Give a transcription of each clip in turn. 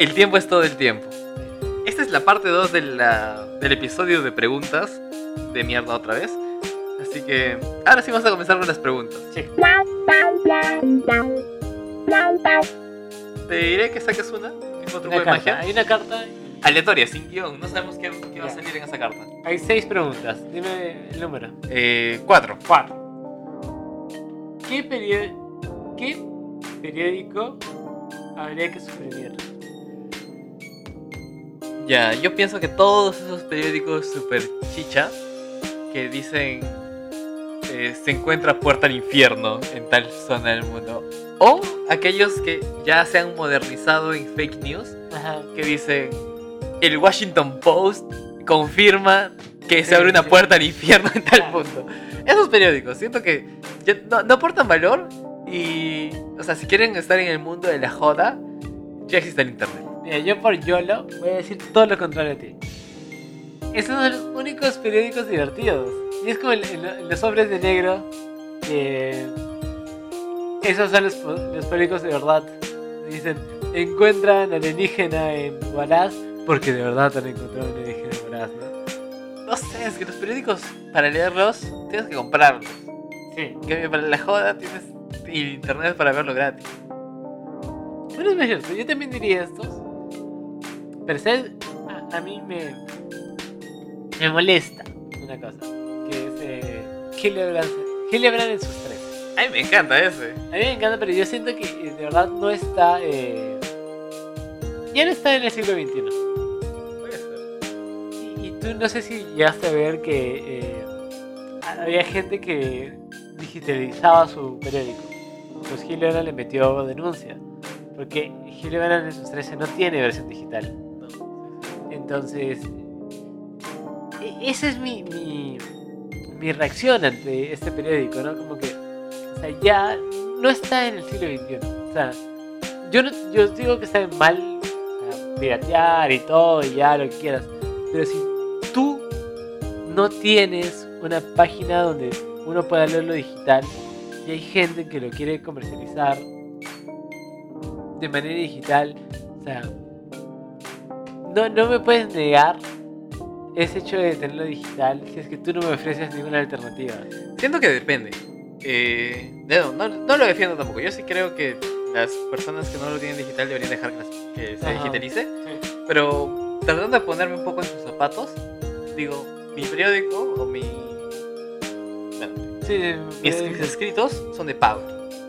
El tiempo es todo el tiempo. Esta es la parte 2 de la- del episodio de preguntas de mierda otra vez. Así que ahora sí vamos a comenzar con las preguntas. Sí. Te diré que saques una, mismo truco Una de magia. Hay una carta Aleatoria, sin guion. No sabemos qué, qué va a salir en esa carta. hay seis preguntas. Dime el número. Eh, cuatro. Cuatro. ¿Qué, perio- ¿Qué periódico habría que suprimir? Ya, yo pienso que todos esos periódicos super chicha que dicen eh, se encuentra puerta al infierno en tal zona del mundo. O aquellos que ya se han modernizado en fake news Ajá. que dicen el Washington Post confirma que se abre una puerta al infierno en tal punto. Esos periódicos, siento que ya no, no aportan valor y, o sea, si quieren estar en el mundo de la joda, ya existe el internet. Mira, yo por YOLO voy a decir todo lo contrario a ti. Esos son los únicos periódicos divertidos. Y es como lo- en los hombres de negro. que esos son los, los periódicos de verdad. Dicen, encuentran alienígena en Huaraz porque de verdad han encontrado alienígena en Huaraz, ¿no? No sé, es que los periódicos, para leerlos, tienes que comprarlos. Sí. Cambio, para la joda tienes internet para verlo gratis. Bueno, es cierto, yo también diría estos. ¿Sabes? A, a mí me, me molesta una cosa. Que es eh, Hildebrand, Hildebrand en sus tres. A mí me encanta ese. A mí me encanta, pero yo siento que eh, de verdad no está... eh, ya no está en el siglo XXI. Puede ser. Y, y tú no sé si llegaste a ver que eh, había gente que digitalizaba su periódico. Pues Hildebrand le metió denuncia. Porque Hildebrand en sus 13 no tiene versión digital. Entonces, e- esa es mi, mi, reacción ante este periódico, ¿no? Como que, o sea, ya no está en el siglo XXI. O sea, yo, no, yo digo que está mal piratear y todo, y ya lo que quieras. Pero si tú no tienes una página donde uno pueda leerlo digital, y hay gente que lo quiere comercializar de manera digital, o sea, no, no me puedes negar ese hecho de tenerlo digital si es que tú no me ofreces ninguna alternativa. Siento que depende. Eh, no, no, no lo defiendo tampoco. Yo sí creo que las personas que no lo tienen digital deberían dejar que, se Ajá. digitalice. Pero tratando de ponerme un poco en sus zapatos, digo, mi periódico o mi. bueno, Sí, mis escritos son de pago.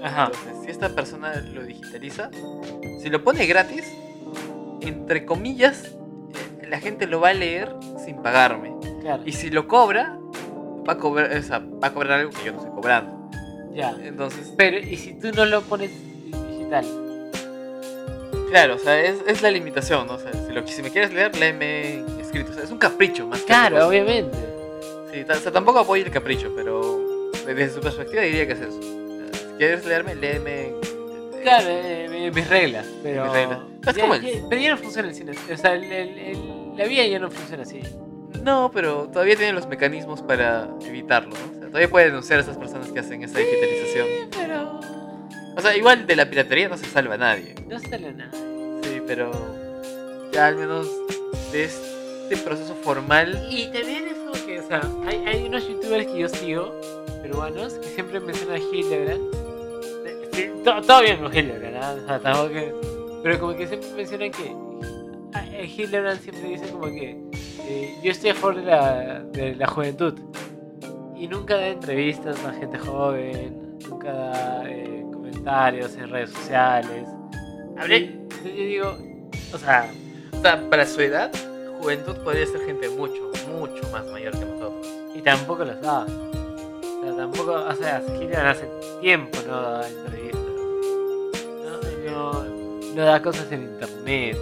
Ajá. Entonces, si esta persona lo digitaliza, si lo pone gratis, entre comillas, eh, la gente lo va a leer sin pagarme. Claro. Y si lo cobra, va a cobrar, o sea, va a cobrar algo que yo no estoy cobrando. Ya. Entonces, Pero, ¿y si tú no lo pones digital? claro, o sea, es, es la limitación, ¿no? O sea, si, lo, si me quieres leer, léeme escrito. O sea, es un capricho más que otra Claro, obviamente. Sí, o sea, tampoco apoyo el capricho, pero desde su perspectiva diría que es eso. O sea, si quieres leerme, léeme en- Claro, eh, mi- mis reglas, pero... Mis reglas. Es ya- como el- ya- pero ya no funciona el cine. O sea, el- el- la vida ya no funciona así. No, pero todavía tienen los mecanismos para evitarlo, ¿no? O sea, todavía puede denunciar a esas personas que hacen esa digitalización. Sí, pero... O sea, igual de la piratería no se salva nadie. No sale nada. Sí, pero ya al menos de este proceso formal. Y también es como que, o sea, hay, hay unos youtubers que yo sigo, peruanos, que siempre mencionan a Hildebrand. Eh, Sí, to- todo bien con Hildebrand, ¿ah? O sea, tampoco que- Pero como que siempre mencionan que ah, eh, Hildebrand siempre dice como que eh, yo estoy a favor de la, de la juventud. Y nunca da entrevistas a gente joven, nunca da eh, comentarios en redes sociales. Y- entonces yo digo, o sea, O sea, para su edad, juventud podría ser gente mucho, mucho más mayor que nosotros. Y tampoco los da. O sea, tampoco, o sea, Hildebrand hace tiempo no da entrevistas. No, da cosas en internet.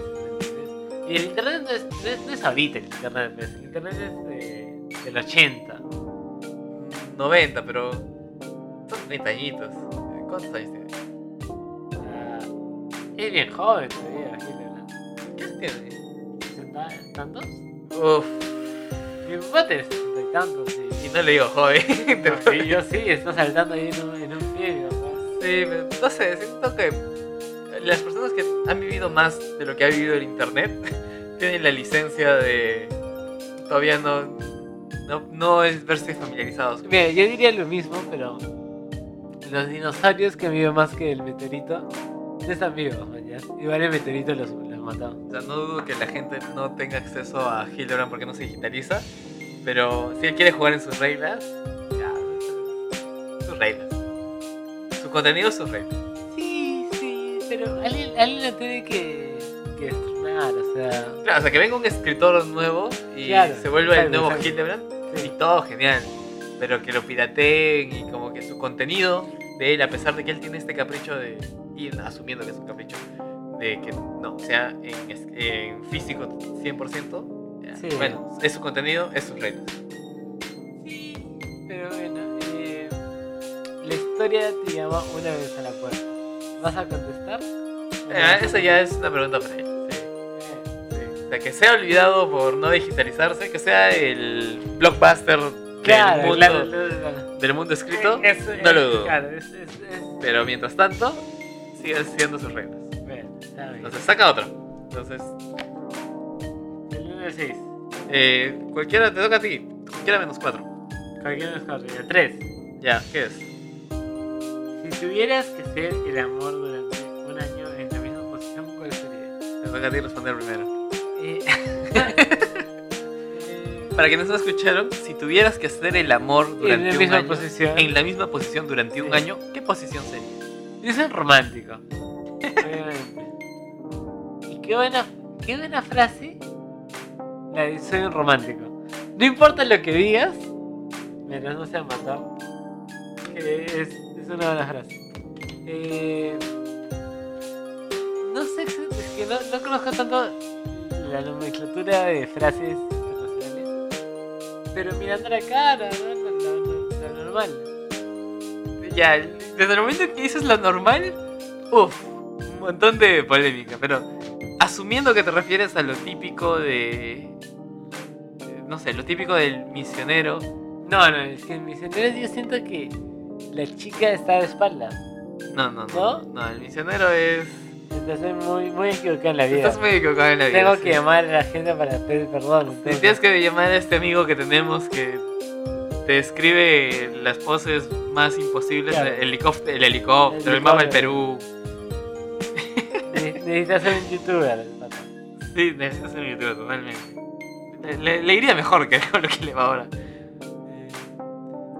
Y el internet no es, no es, no es ahorita el internet, pues, el internet es de- del 80. 90, pero son 30 añitos. ¿Cuántos años tiene? Ah, es bien joven todavía. ¿Qué tiene? ¿60 tantos? Uf, Mi papá tiene 60 y tantos. Y, y no le digo joven. yo sí, está saltando ahí en un, en un pie, mi papá. Sí, pero no sé, siento que las personas que han vivido más de lo que ha vivido el internet tienen la licencia de todavía no no, no es verse familiarizados. Mira, yo diría lo mismo, pero los dinosaurios que viven más que el meteorito no están vivos, ¿ya? Igual el meteorito los, los mató. O sea, no dudo que la gente no tenga acceso a Hildebrand porque no se digitaliza, pero si él quiere jugar en sus reglas, ya, sus reglas. Su contenido, sus reglas. Pero alguien, alguien lo tiene que, que estrenar, o sea... Claro, o sea, que venga un escritor nuevo y Claro, se vuelva el nuevo exacto. Hildebrand Sí. y todo genial. Pero que lo pirateen y como que su contenido de él, a pesar de que él tiene este capricho de ir asumiendo que es un capricho, de que no sea en, físico 100%, ya, Sí. bueno, es su contenido, es sus reglas. Sí, pero bueno, eh, la historia te llama una vez a la puerta. ¿Vas a contestar? Eh, esa ya es una pregunta para él. sí, Eh, sí. O sea, que sea olvidado por no digitalizarse, que sea el blockbuster Claro, del, mundo, claro, claro, del mundo escrito, Es- no es- lo dudo. Claro, es, pero mientras tanto, sigue siendo sus reglas. Bueno, está bien. Entonces saca otro. Entonces, El 1 al 6. eh, cualquiera te toca a ti. Cualquiera menos cuatro. Cualquiera de los cuatro. El 3. Ya, ¿qué es? Si tuvieras que ser el amor durante un año en la misma posición, ¿cuál sería? Te toca a ti responder primero. Eh, Para quienes no escucharon, si tuvieras que hacer el amor en durante la un misma año, posición. en la misma posición durante un año, ¿qué posición sería? Yo soy romántico. Obviamente. Y qué buena, qué buena frase. La de soy un romántico. No importa lo que digas, mientras no sea matar. Es, una buena frase. Eh, no sé, es que no, no conozco tanto la nomenclatura de frases internacionales. Pero mirando la cara, ¿no? Lo- lo- lo normal. Ya, desde el momento que dices lo normal, uff, un montón de polémica, pero asumiendo que te refieres a lo típico de. No sé, lo típico del misionero. No, no, es que en mis senderos yo siento que la chica está de espaldas. No, no, no. ¿No? No, el misionero es. Entonces muy, muy equivocada en la vida. Estás muy equivocado en la vida. Tengo sí. que llamar a la gente para pedir perdón. Entonces. tienes que llamar a este amigo que tenemos que te escribe las poses más imposibles: Claro. el helicóptero, el, helicóptero, el mapa del Perú. Ne- Necesitas ser un youtuber. pata. Sí, necesitas ser un youtuber totalmente. Le, le- le iría mejor que con lo que le va ahora.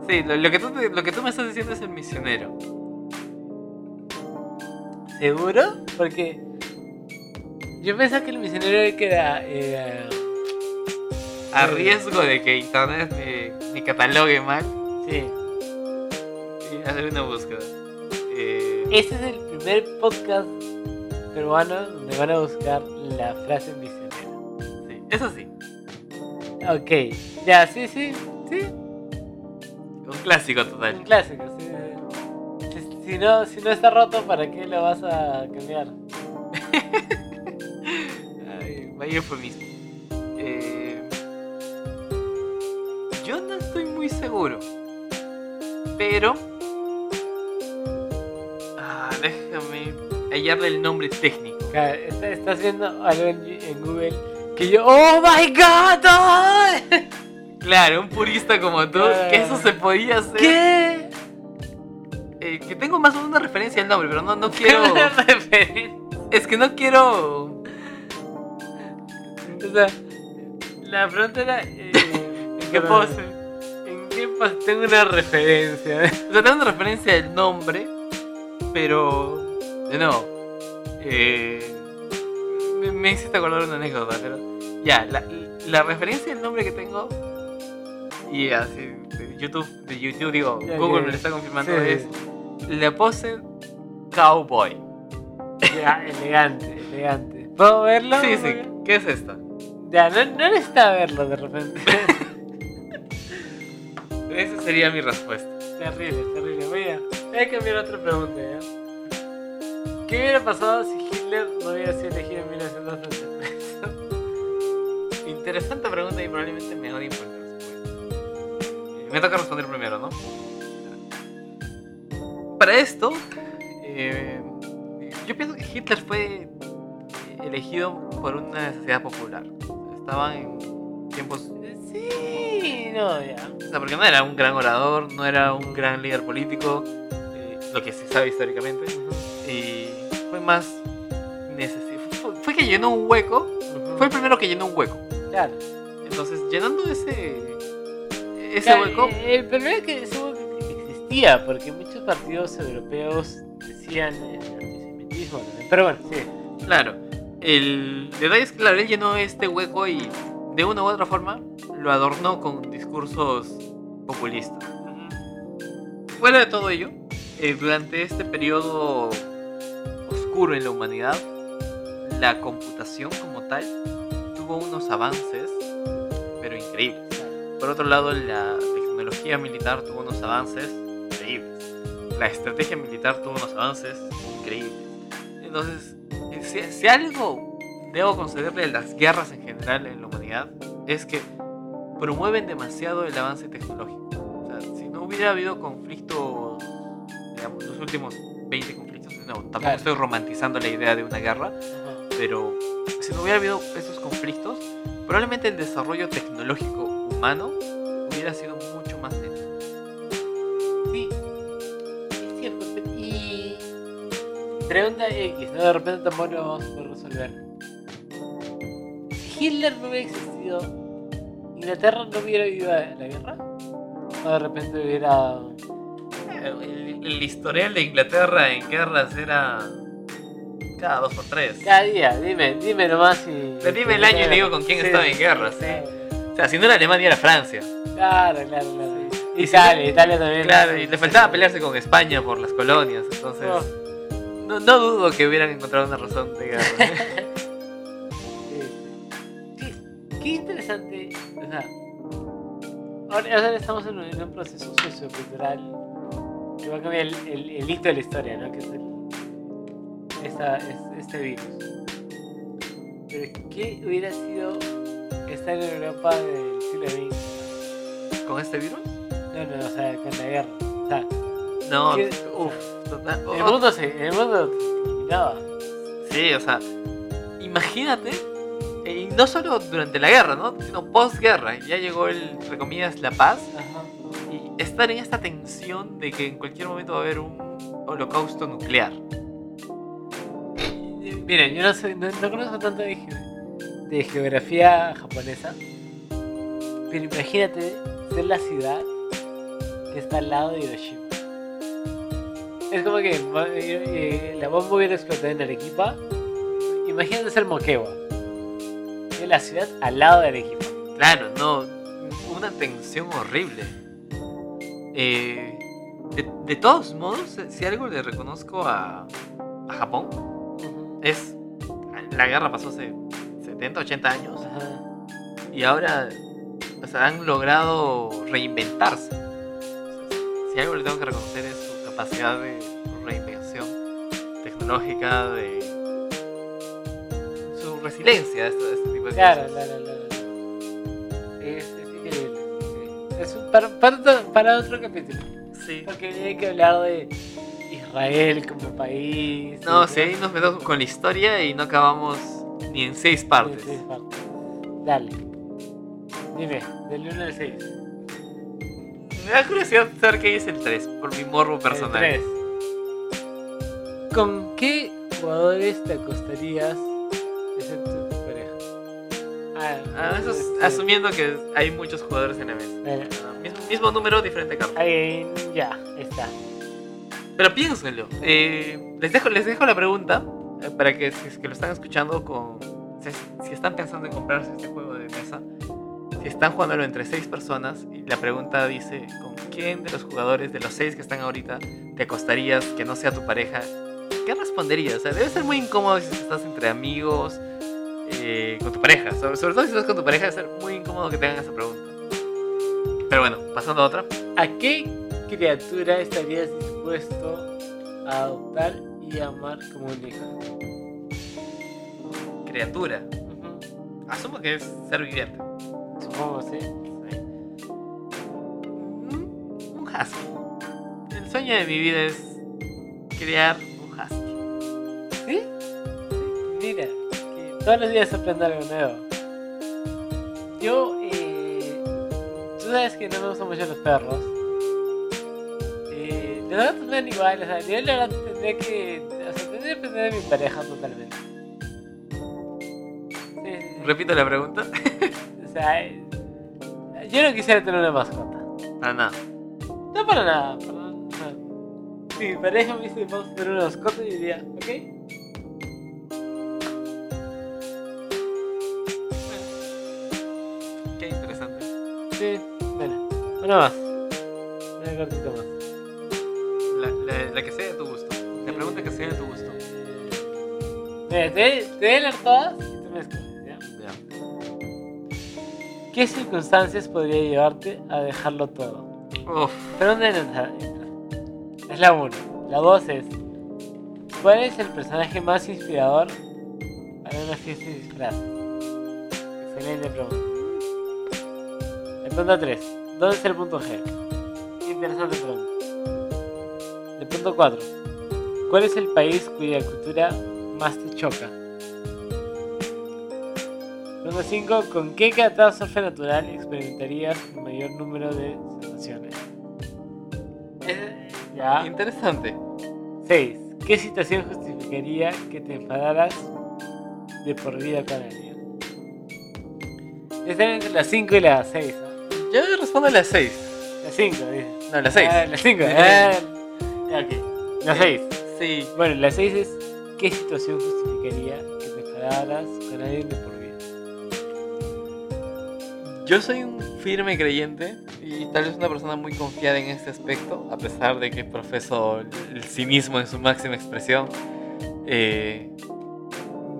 Sí, lo, lo que tú, lo que tú me estás diciendo es el misionero. ¿Seguro? Porque yo pensaba que el misionero era que era, era- A riesgo de que internet me, me catalogue mal Sí. y hacer una búsqueda. Eh, Este es el primer podcast peruano donde van a buscar la frase misionero. sí, eso sí, Ok, ya, sí, sí, sí. Un clásico Un total. clásico, sí. Si, si no, si no está roto, ¿para qué lo vas a cambiar? Ay, vaya eufemismo. Eh, yo no estoy muy seguro. Pero. Ah, déjame hallarle el nombre técnico. Estás viendo algo en Google que yo, ¡Oh my god! Claro, un purista como tú, Claro. que eso se podía hacer. ¿Qué? Eh, que tengo más o menos una referencia al nombre, pero no, no quiero. es que no quiero. O sea, la pregunta era. eh, ¿En qué pose? ¿En qué pose? Tengo una referencia. O sea, tengo una referencia del nombre, pero. De nuevo. Eh, me, me hiciste acordar una anécdota, pero. Ya, la, la referencia del nombre que tengo. Y así, de YouTube, de YouTube, digo, Google me lo está confirmando, sí, es la pose cowboy. Ya, elegante, elegante. ¿Puedo verlo? Sí, sí, ¿qué es esta? Ya, no, no necesita verlo de repente. Esa sería mi respuesta. terrible, terrible. Voy a, voy a cambiar otra pregunta, ¿ya? ¿Qué hubiera pasado si Hitler no hubiera sido elegido en 1933? Interesante pregunta y probablemente me odien por. Eh, Me toca responder primero, ¿no? Para esto, eh, yo pienso que Hitler fue elegido por una necesidad popular. Estaban en tiempos... Sí, no, ya. O sea, porque no era un gran orador, no era un gran líder político, eh, lo que se sabe históricamente. Y fue más necesario. Fue, fue que llenó un hueco. Fue el primero que llenó un hueco. Claro. Entonces, llenando ese, ese hueco, eh, El problema es que ese hueco existía, porque muchos partidos europeos decían el antisemitismo. también. Pero bueno, sí. claro, el detalle es que claro, él llenó este hueco y de una u otra forma lo adornó con discursos populistas. Fuera de todo ello, eh, durante este periodo oscuro en la humanidad, la computación como tal tuvo unos avances, pero increíbles. Por otro lado, la tecnología militar tuvo unos avances increíbles. La estrategia militar tuvo unos avances increíbles. Entonces, si, si algo debo concederle a las guerras en general en la humanidad, es que promueven demasiado el avance tecnológico. O sea, si no hubiera habido conflictos, digamos, los últimos 20 conflictos, no, tampoco Claro. estoy romantizando la idea de una guerra, pero si no hubiera habido esos conflictos, probablemente el desarrollo tecnológico humano hubiera sido mucho más lento. Sí, es cierto. Y. Pregunta X, ¿no? De repente tampoco lo vamos a poder resolver. Si Hitler no hubiera existido, ¿Inglaterra no hubiera vivido la guerra? ¿O de repente hubiera. El, el historial de Inglaterra en guerras era cada dos por tres. Cada día, dime, dime nomás si. Pero dime el año y digo con quién estaba en guerra, sí. Sea, si no era Alemania era Francia. Claro, claro, claro. Y Italia, Italia también. Claro, y le faltaba pelearse con España por las colonias, entonces Oh, no, no dudo que hubieran encontrado una razón de guerra. sí. Qué interesante. O sea, ahora, ahora estamos en un, en un proceso sociocultural que va a cambiar el, el- el hito de la historia, ¿no? Que es el, esta, es- este virus. Pero, ¿qué hubiera sido estar en Europa del siglo XX? ¿Con este virus? No, no, o sea, con la guerra. O sea, No, uff, total. el oh, mundo se. El mundo terminaba. Sí, o sea, imagínate, eh, y no solo durante la guerra, ¿no? Sino postguerra, ya llegó el, entre comillas, la paz, Ajá. y estar en esta tensión de que en cualquier momento va a haber un holocausto nuclear. Miren, yo no, sé, no, no conozco tanto de, de geografía japonesa, pero imagínate ser la ciudad que está al lado de Hiroshima. Es como que eh, eh, la bomba hubiera explotado en Arequipa. Imagínate ser Moquegua. Es la ciudad al lado de Arequipa. Claro, no, una tensión horrible. Eh, de, de todos modos, si algo le reconozco a, a Japón, es la guerra pasó hace 70, 80 años Ajá. y ahora o sea, han logrado reinventarse. O sea, si algo le tengo que reconocer es su capacidad de reinvención tecnológica, de su resiliencia a este, este tipo de Claro, cosas. claro, claro. Es, es increíble. Es un- para, para, otro- para otro capítulo. Sí. Porque hay que hablar de Israel como país. No, si ahí nos metemos con la historia y no acabamos ni en seis partes. Dale. Dime, del 1 al 6. Me da curiosidad saber qué dice el 3, por mi morbo personal. 3. ¿Con qué jugadores te acostarías excepto tu pareja? Ah, Ah, eso es este, asumiendo que hay muchos jugadores en la mesa. bueno, Ah, mismo, mismo número, diferente carta. ahí, ya, está. Pero piénsenlo. Eh, les, dejo, les dejo la pregunta eh, para que si es que lo están escuchando con... Si, si están pensando en comprarse este juego de mesa, si están jugándolo entre seis personas y la pregunta dice, ¿con quién de los jugadores de los seis que están ahorita te acostarías que no sea tu pareja? ¿Qué responderías? O sea, debe ser muy incómodo si estás entre amigos, eh, con tu pareja. Sobre, sobre todo si estás con tu pareja, debe ser muy incómodo que te hagan esa pregunta. Pero bueno, pasando a otra. ¿A qué criatura estarías dispuesto a adoptar y amar como un hijo? Criatura. Ujú, Asumo que es ser viviente. Supongo, sí. Un un husky. El sueño de mi vida es crear un husky. mira, que todos los días aprendo algo nuevo. Yo, eh, tú sabes que no me gustan mucho los perros. Los gatos me dan igual, o sea, yo la verdad tendría que, o sea, tendría que depender de mi pareja totalmente. Sí. Repito la pregunta. O sea, eh, yo no quisiera tener una mascota. Ah, nada. No para nada, para nada. Si mi pareja me dice vamos a tener una mascota, yo diría, ok. Qué interesante. Sí, bueno, una más. Mira, te, te a leer todas y tú me escoges, ¿ya? Ya. ¿Qué circunstancias podría llevarte a dejarlo todo? Uf. Pero ¿dónde entra? Es la 1. La 2 es. ¿Cuál es el personaje más inspirador para una fiesta de disfraz? Excelente pregunta. El punto 3. ¿Dónde está el punto G? Interesante pregunta. El punto 4. ¿Cuál es el país cuya cultura más te choca? Punto 5. ¿Con qué catástrofe natural experimentarías el mayor número de sensaciones? Ya. Interesante. 6. ¿Qué situación justificaría que te enfadaras de por vida con alguien? Está entre las 5 y las 6, ¿no? Yo respondo a las 6. Las 5, dice. No, las 6. Ah, las 5, Bien. ah, ya, ok. Las 6. Sí. Bueno, la 6 es ¿qué situación justificaría que te enfadaras con alguien de por vida? Yo soy un firme creyente y tal vez una persona muy confiada en este aspecto, a pesar de que profeso el cinismo en su máxima expresión. eh,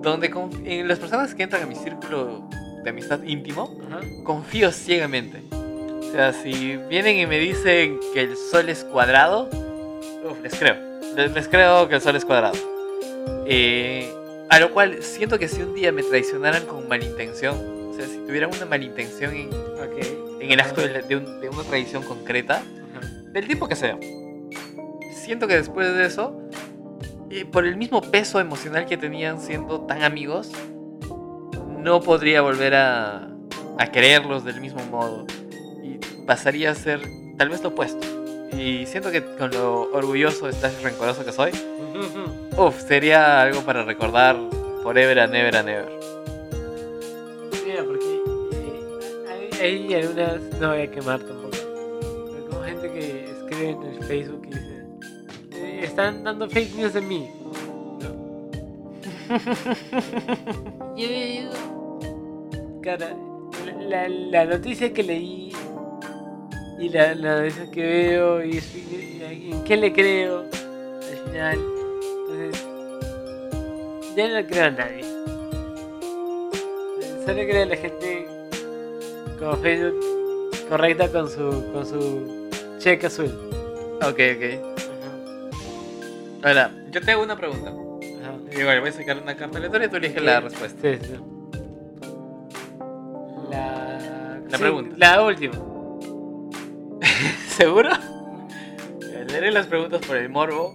donde en las personas que entran a mi círculo de amistad íntimo, Ajá. confío ciegamente. O sea, si vienen y me dicen que el sol es cuadrado, uf, les creo. Les, les creo que el sol es cuadrado. Eh, a lo cual siento que si un día me traicionaran con malintención, o sea, si tuvieran una malintención en, en el acto de, la- de un- de una traición concreta, del tipo que sea, siento que después de eso, eh, por el mismo peso emocional que tenían siendo tan amigos, no podría volver a, a quererlos del mismo modo. Y pasaría a ser tal vez lo opuesto. Y siento que con lo orgulloso, slash rencoroso que soy, uff, sería algo para recordar forever and ever and ever. Mira, porque eh, hay, hay algunas, no voy a quemar tampoco, pero como gente que escribe en el Facebook y dice, "Eh, están dando fake news de mí. ¿no? Yo cara, la, la noticia que leí y la, la noticia que veo y, y- en qué le creo al final, entonces ya no creo a nadie. Solo creo a la gente como Facebook correcta con su con su cheque azul. Ok, ok. Ahora, yo te hago una pregunta. Ajá. Igual, voy a sacar una carta aleatoria y tú eliges la respuesta. Sí, sí. La, La sí, pregunta. La última. ¿Seguro? Leeré las preguntas por el morbo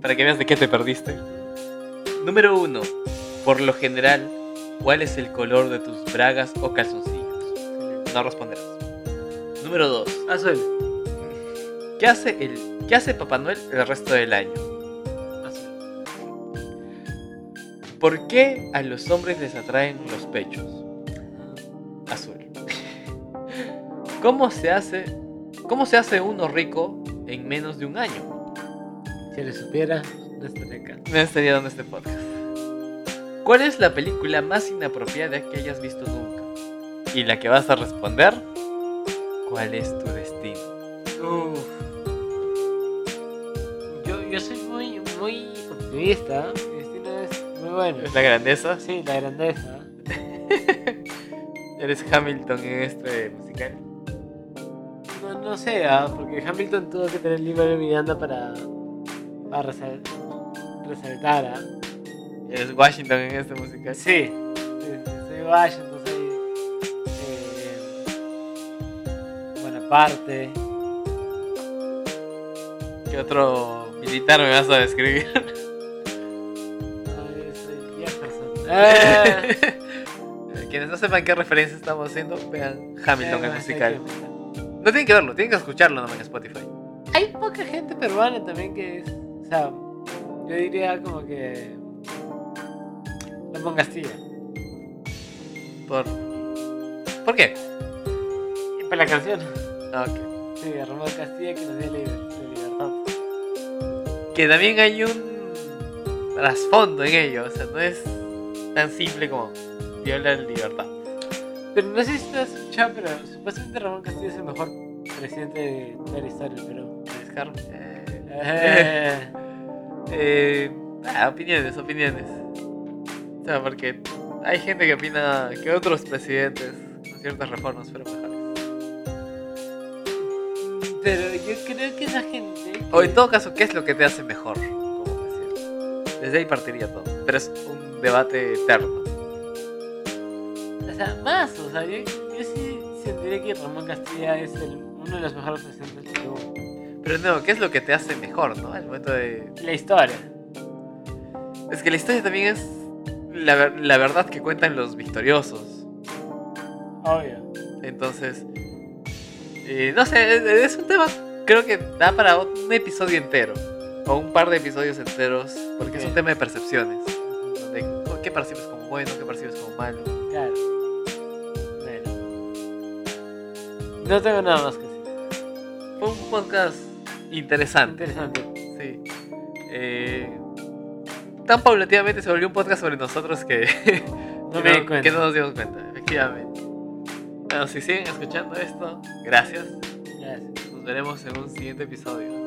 para que veas de qué te perdiste. Número 1. Por lo general, ¿cuál es el color de tus bragas o calzoncillos? No responderás. Número 2. Azul. ¿Qué hace el qué hace Papá Noel el resto del año? Azul. ¿Por qué a los hombres les atraen los pechos? Azul. ¿Cómo se hace cómo se hace uno rico en menos de un año? Si le supiera, no estaría acá. No estaría dando este podcast. ¿Cuál es la película más inapropiada que hayas visto nunca? Y la que vas a responder, ¿cuál es tu destino? Uf. Yo, yo soy muy, muy optimista. Mi destino es muy bueno. ¿Es la grandeza? Sí, la grandeza. ¿Eres Hamilton en este musical? No, sé, ah, porque Hamilton tuvo que tener libre Miranda para, para resal- resaltar. ah. ¿Eres Washington en este musical? Sí, sí, Washington, soy eh, Bonaparte. ¿Qué otro militar me vas a describir? Ay, soy Jefferson. Quienes no sepan qué referencia estamos haciendo, vean Hamilton, el musical. No tienen que verlo, tienen que escucharlo nomás en Spotify. Hay poca gente peruana también que es. O sea, yo diría como que. Ramón Castilla. ¿Por, ¿Por qué? Para la canción. Ah, ok. Sí, Ramón Castilla que nos dio la, la libertad. Que también hay un trasfondo en ello, o sea, no es tan simple como viola la libertad. Pero no sé si te has escuchado, pero supuestamente Ramón Castilla es el mejor presidente de la historia del Perú. ¿Es Carl? Eh, Eh, eh, ah, opiniones, opiniones. O sea, porque hay gente que opina que otros presidentes con ciertas reformas fueron mejores. pero yo creo que esa gente. O en todo caso, ¿qué es lo que te hace mejor como presidente? Desde ahí partiría todo. Pero es un debate eterno. O sea, más, o sea, yo, yo sí sentiría que Ramón Castilla es el- uno de los mejores presidentes del Perú. Pero no, ¿qué es lo que te hace mejor, no? Al momento de... La historia. Es que la historia también es la, la verdad que cuentan los victoriosos. Obvio. Entonces, eh, no sé, es, es un tema, creo que da para un episodio entero. O un par de episodios enteros, porque es un tema de percepciones. ¿Qué percibes como bueno? ¿Qué percibes como malo? No tengo nada más que decir. Fue un podcast interesante. Interesante. Sí. Eh, tan paulatinamente se volvió un podcast sobre nosotros que, No me que no nos dimos cuenta, efectivamente. Bueno, si siguen escuchando esto, gracias. Gracias. Nos veremos en un siguiente episodio.